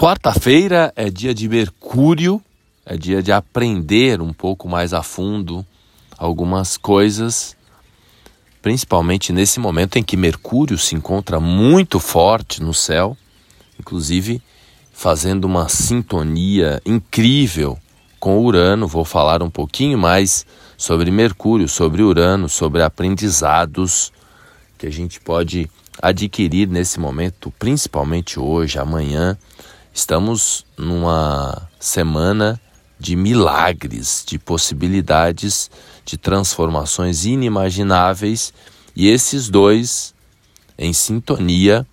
Quarta-feira é dia de Mercúrio, é dia de aprender um pouco mais a fundo algumas coisas, principalmente nesse momento em que Mercúrio se encontra muito forte no céu, inclusive fazendo uma sintonia incrível com Urano. Vou falar um pouquinho mais sobre Mercúrio, sobre Urano, sobre aprendizados que a gente pode adquirir nesse momento, principalmente hoje, amanhã Estamos numa semana de milagres, de possibilidades, de transformações inimagináveis, e esses dois em sintonia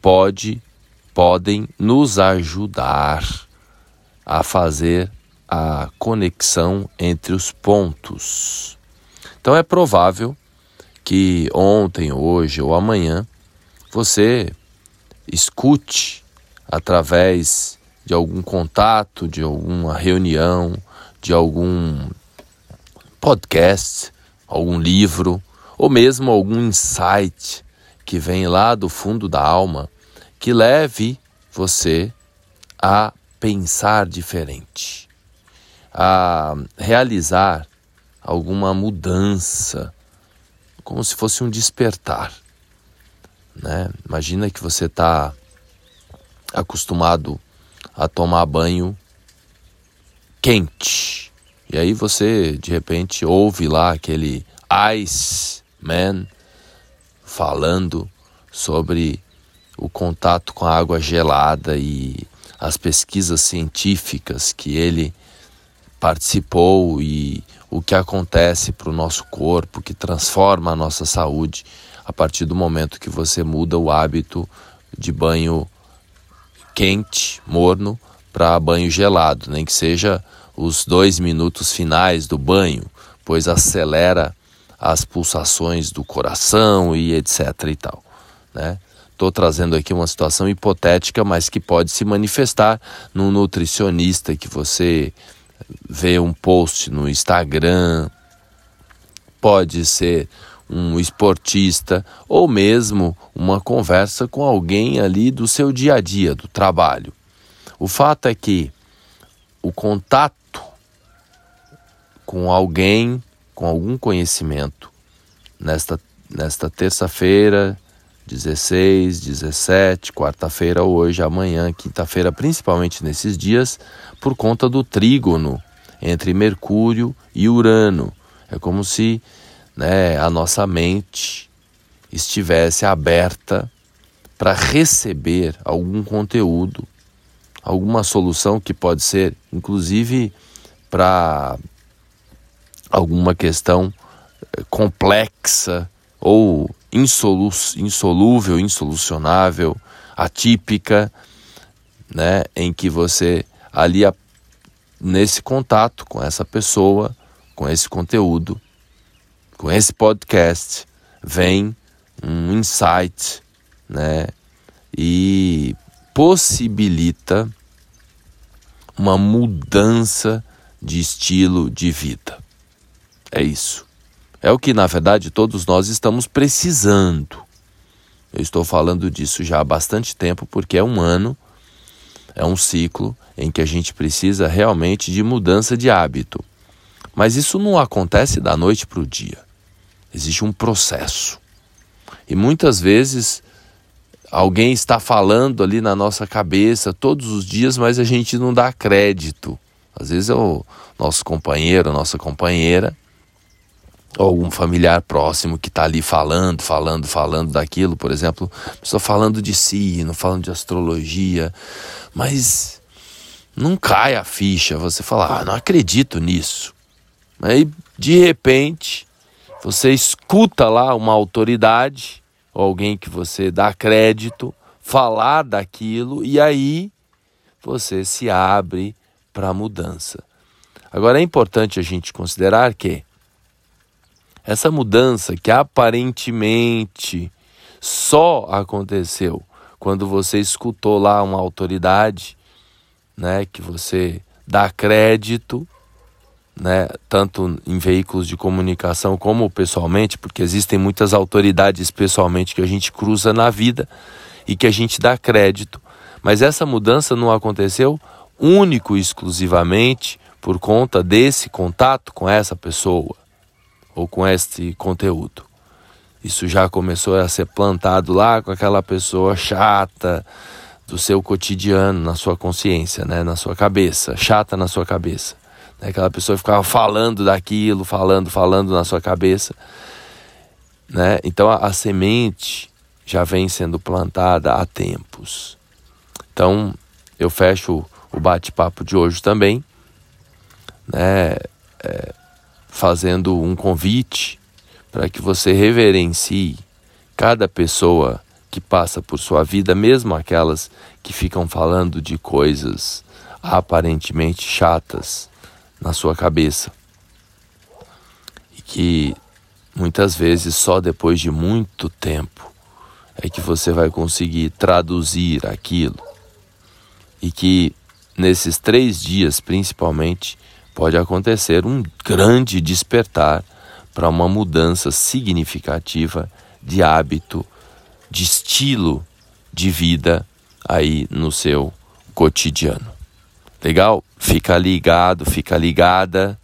pode podem nos ajudar a fazer a conexão entre os pontos. Então é provável que ontem, hoje ou amanhã você escute através de algum contato, de alguma reunião, de algum podcast, algum livro, ou mesmo algum insight que vem lá do fundo da alma, que leve você a pensar diferente, a realizar alguma mudança, como se fosse um despertar. Né? Imagina que você está acostumado a tomar banho quente. E aí você de repente ouve lá aquele Ice Man falando sobre o contato com a água gelada e as pesquisas científicas que ele participou e o que acontece para o nosso corpo, que transforma a nossa saúde a partir do momento que você muda o hábito de banho quente, morno, para banho gelado, nem que seja os dois minutos finais do banho, pois acelera as pulsações do coração e etc e tal, né? Estou trazendo aqui uma situação hipotética, mas que pode se manifestar num nutricionista que você vê um post no Instagram, pode ser um esportista ou mesmo uma conversa com alguém ali do seu dia a dia, do trabalho. O fato é que o contato com alguém com algum conhecimento nesta, nesta terça-feira, 16, 17, quarta-feira, hoje, amanhã, quinta-feira, principalmente nesses dias, por conta do trígono entre Mercúrio e Urano. É como se né, a nossa mente estivesse aberta para receber algum conteúdo, alguma solução que pode ser, inclusive, para alguma questão eh, complexa ou insolu insolúvel, insolucionável, atípica, né, em que você ali nesse contato com essa pessoa, com esse conteúdo, com esse podcast vem um insight, né? E possibilita uma mudança de estilo de vida. É isso. É o que, na verdade, todos nós estamos precisando. Eu estou falando disso já há bastante tempo, porque é um ano, é um ciclo em que a gente precisa realmente de mudança de hábito. Mas isso não acontece da noite para o dia. Existe um processo. E muitas vezes alguém está falando ali na nossa cabeça todos os dias, mas a gente não dá crédito. Às vezes é o nosso companheiro, a nossa companheira, ou algum familiar próximo que está ali falando, falando, falando daquilo, por exemplo, pessoa falando de si, não falando de astrologia, mas não cai a ficha, você fala, ah, não acredito nisso. Aí, de repente, você escuta lá uma autoridade, alguém que você dá crédito, falar daquilo e aí você se abre para a mudança. Agora é importante a gente considerar que essa mudança que aparentemente só aconteceu quando você escutou lá uma autoridade, né, que você dá crédito, né, tanto em veículos de comunicação como pessoalmente, porque existem muitas autoridades pessoalmente que a gente cruza na vida e que a gente dá crédito, Mas essa mudança não aconteceu único e exclusivamente por conta desse contato com essa pessoa ou com este conteúdo. Isso já começou a ser plantado lá com aquela pessoa chata do seu cotidiano, na sua consciência, né? na sua cabeça, chata na sua cabeça. Né? Aquela pessoa ficava falando daquilo, falando, falando na sua cabeça. Né? Então a, a semente já vem sendo plantada há tempos. Então eu fecho o bate-papo de hoje também, né? É, fazendo um convite para que você reverencie cada pessoa que passa por sua vida, mesmo aquelas que ficam falando de coisas aparentemente chatas na sua cabeça. E que muitas vezes só depois de muito tempo é que você vai conseguir traduzir aquilo. E que nesses três dias, principalmente, pode acontecer um grande despertar para uma mudança significativa de hábito, de estilo de vida aí no seu cotidiano. Legal? Fica ligado, fica ligada,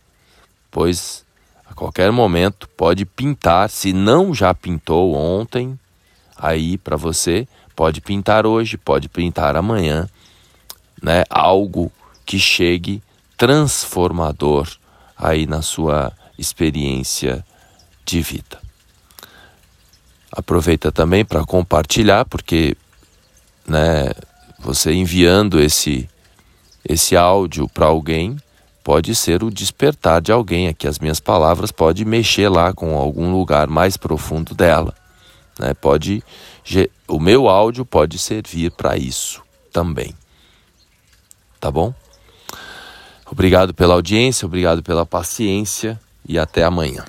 pois a qualquer momento pode pintar, se não já pintou ontem, aí para você, pode pintar hoje, pode pintar amanhã, né? Algo que chegue transformador aí na sua experiência de vida. Aproveita também para compartilhar, porque né, você enviando esse, esse áudio para alguém pode ser o despertar de alguém. Aqui as minhas palavras pode mexer lá com algum lugar mais profundo dela. Né? Pode, o meu áudio pode servir para isso também. Tá bom? Obrigado pela audiência, obrigado pela paciência e até amanhã.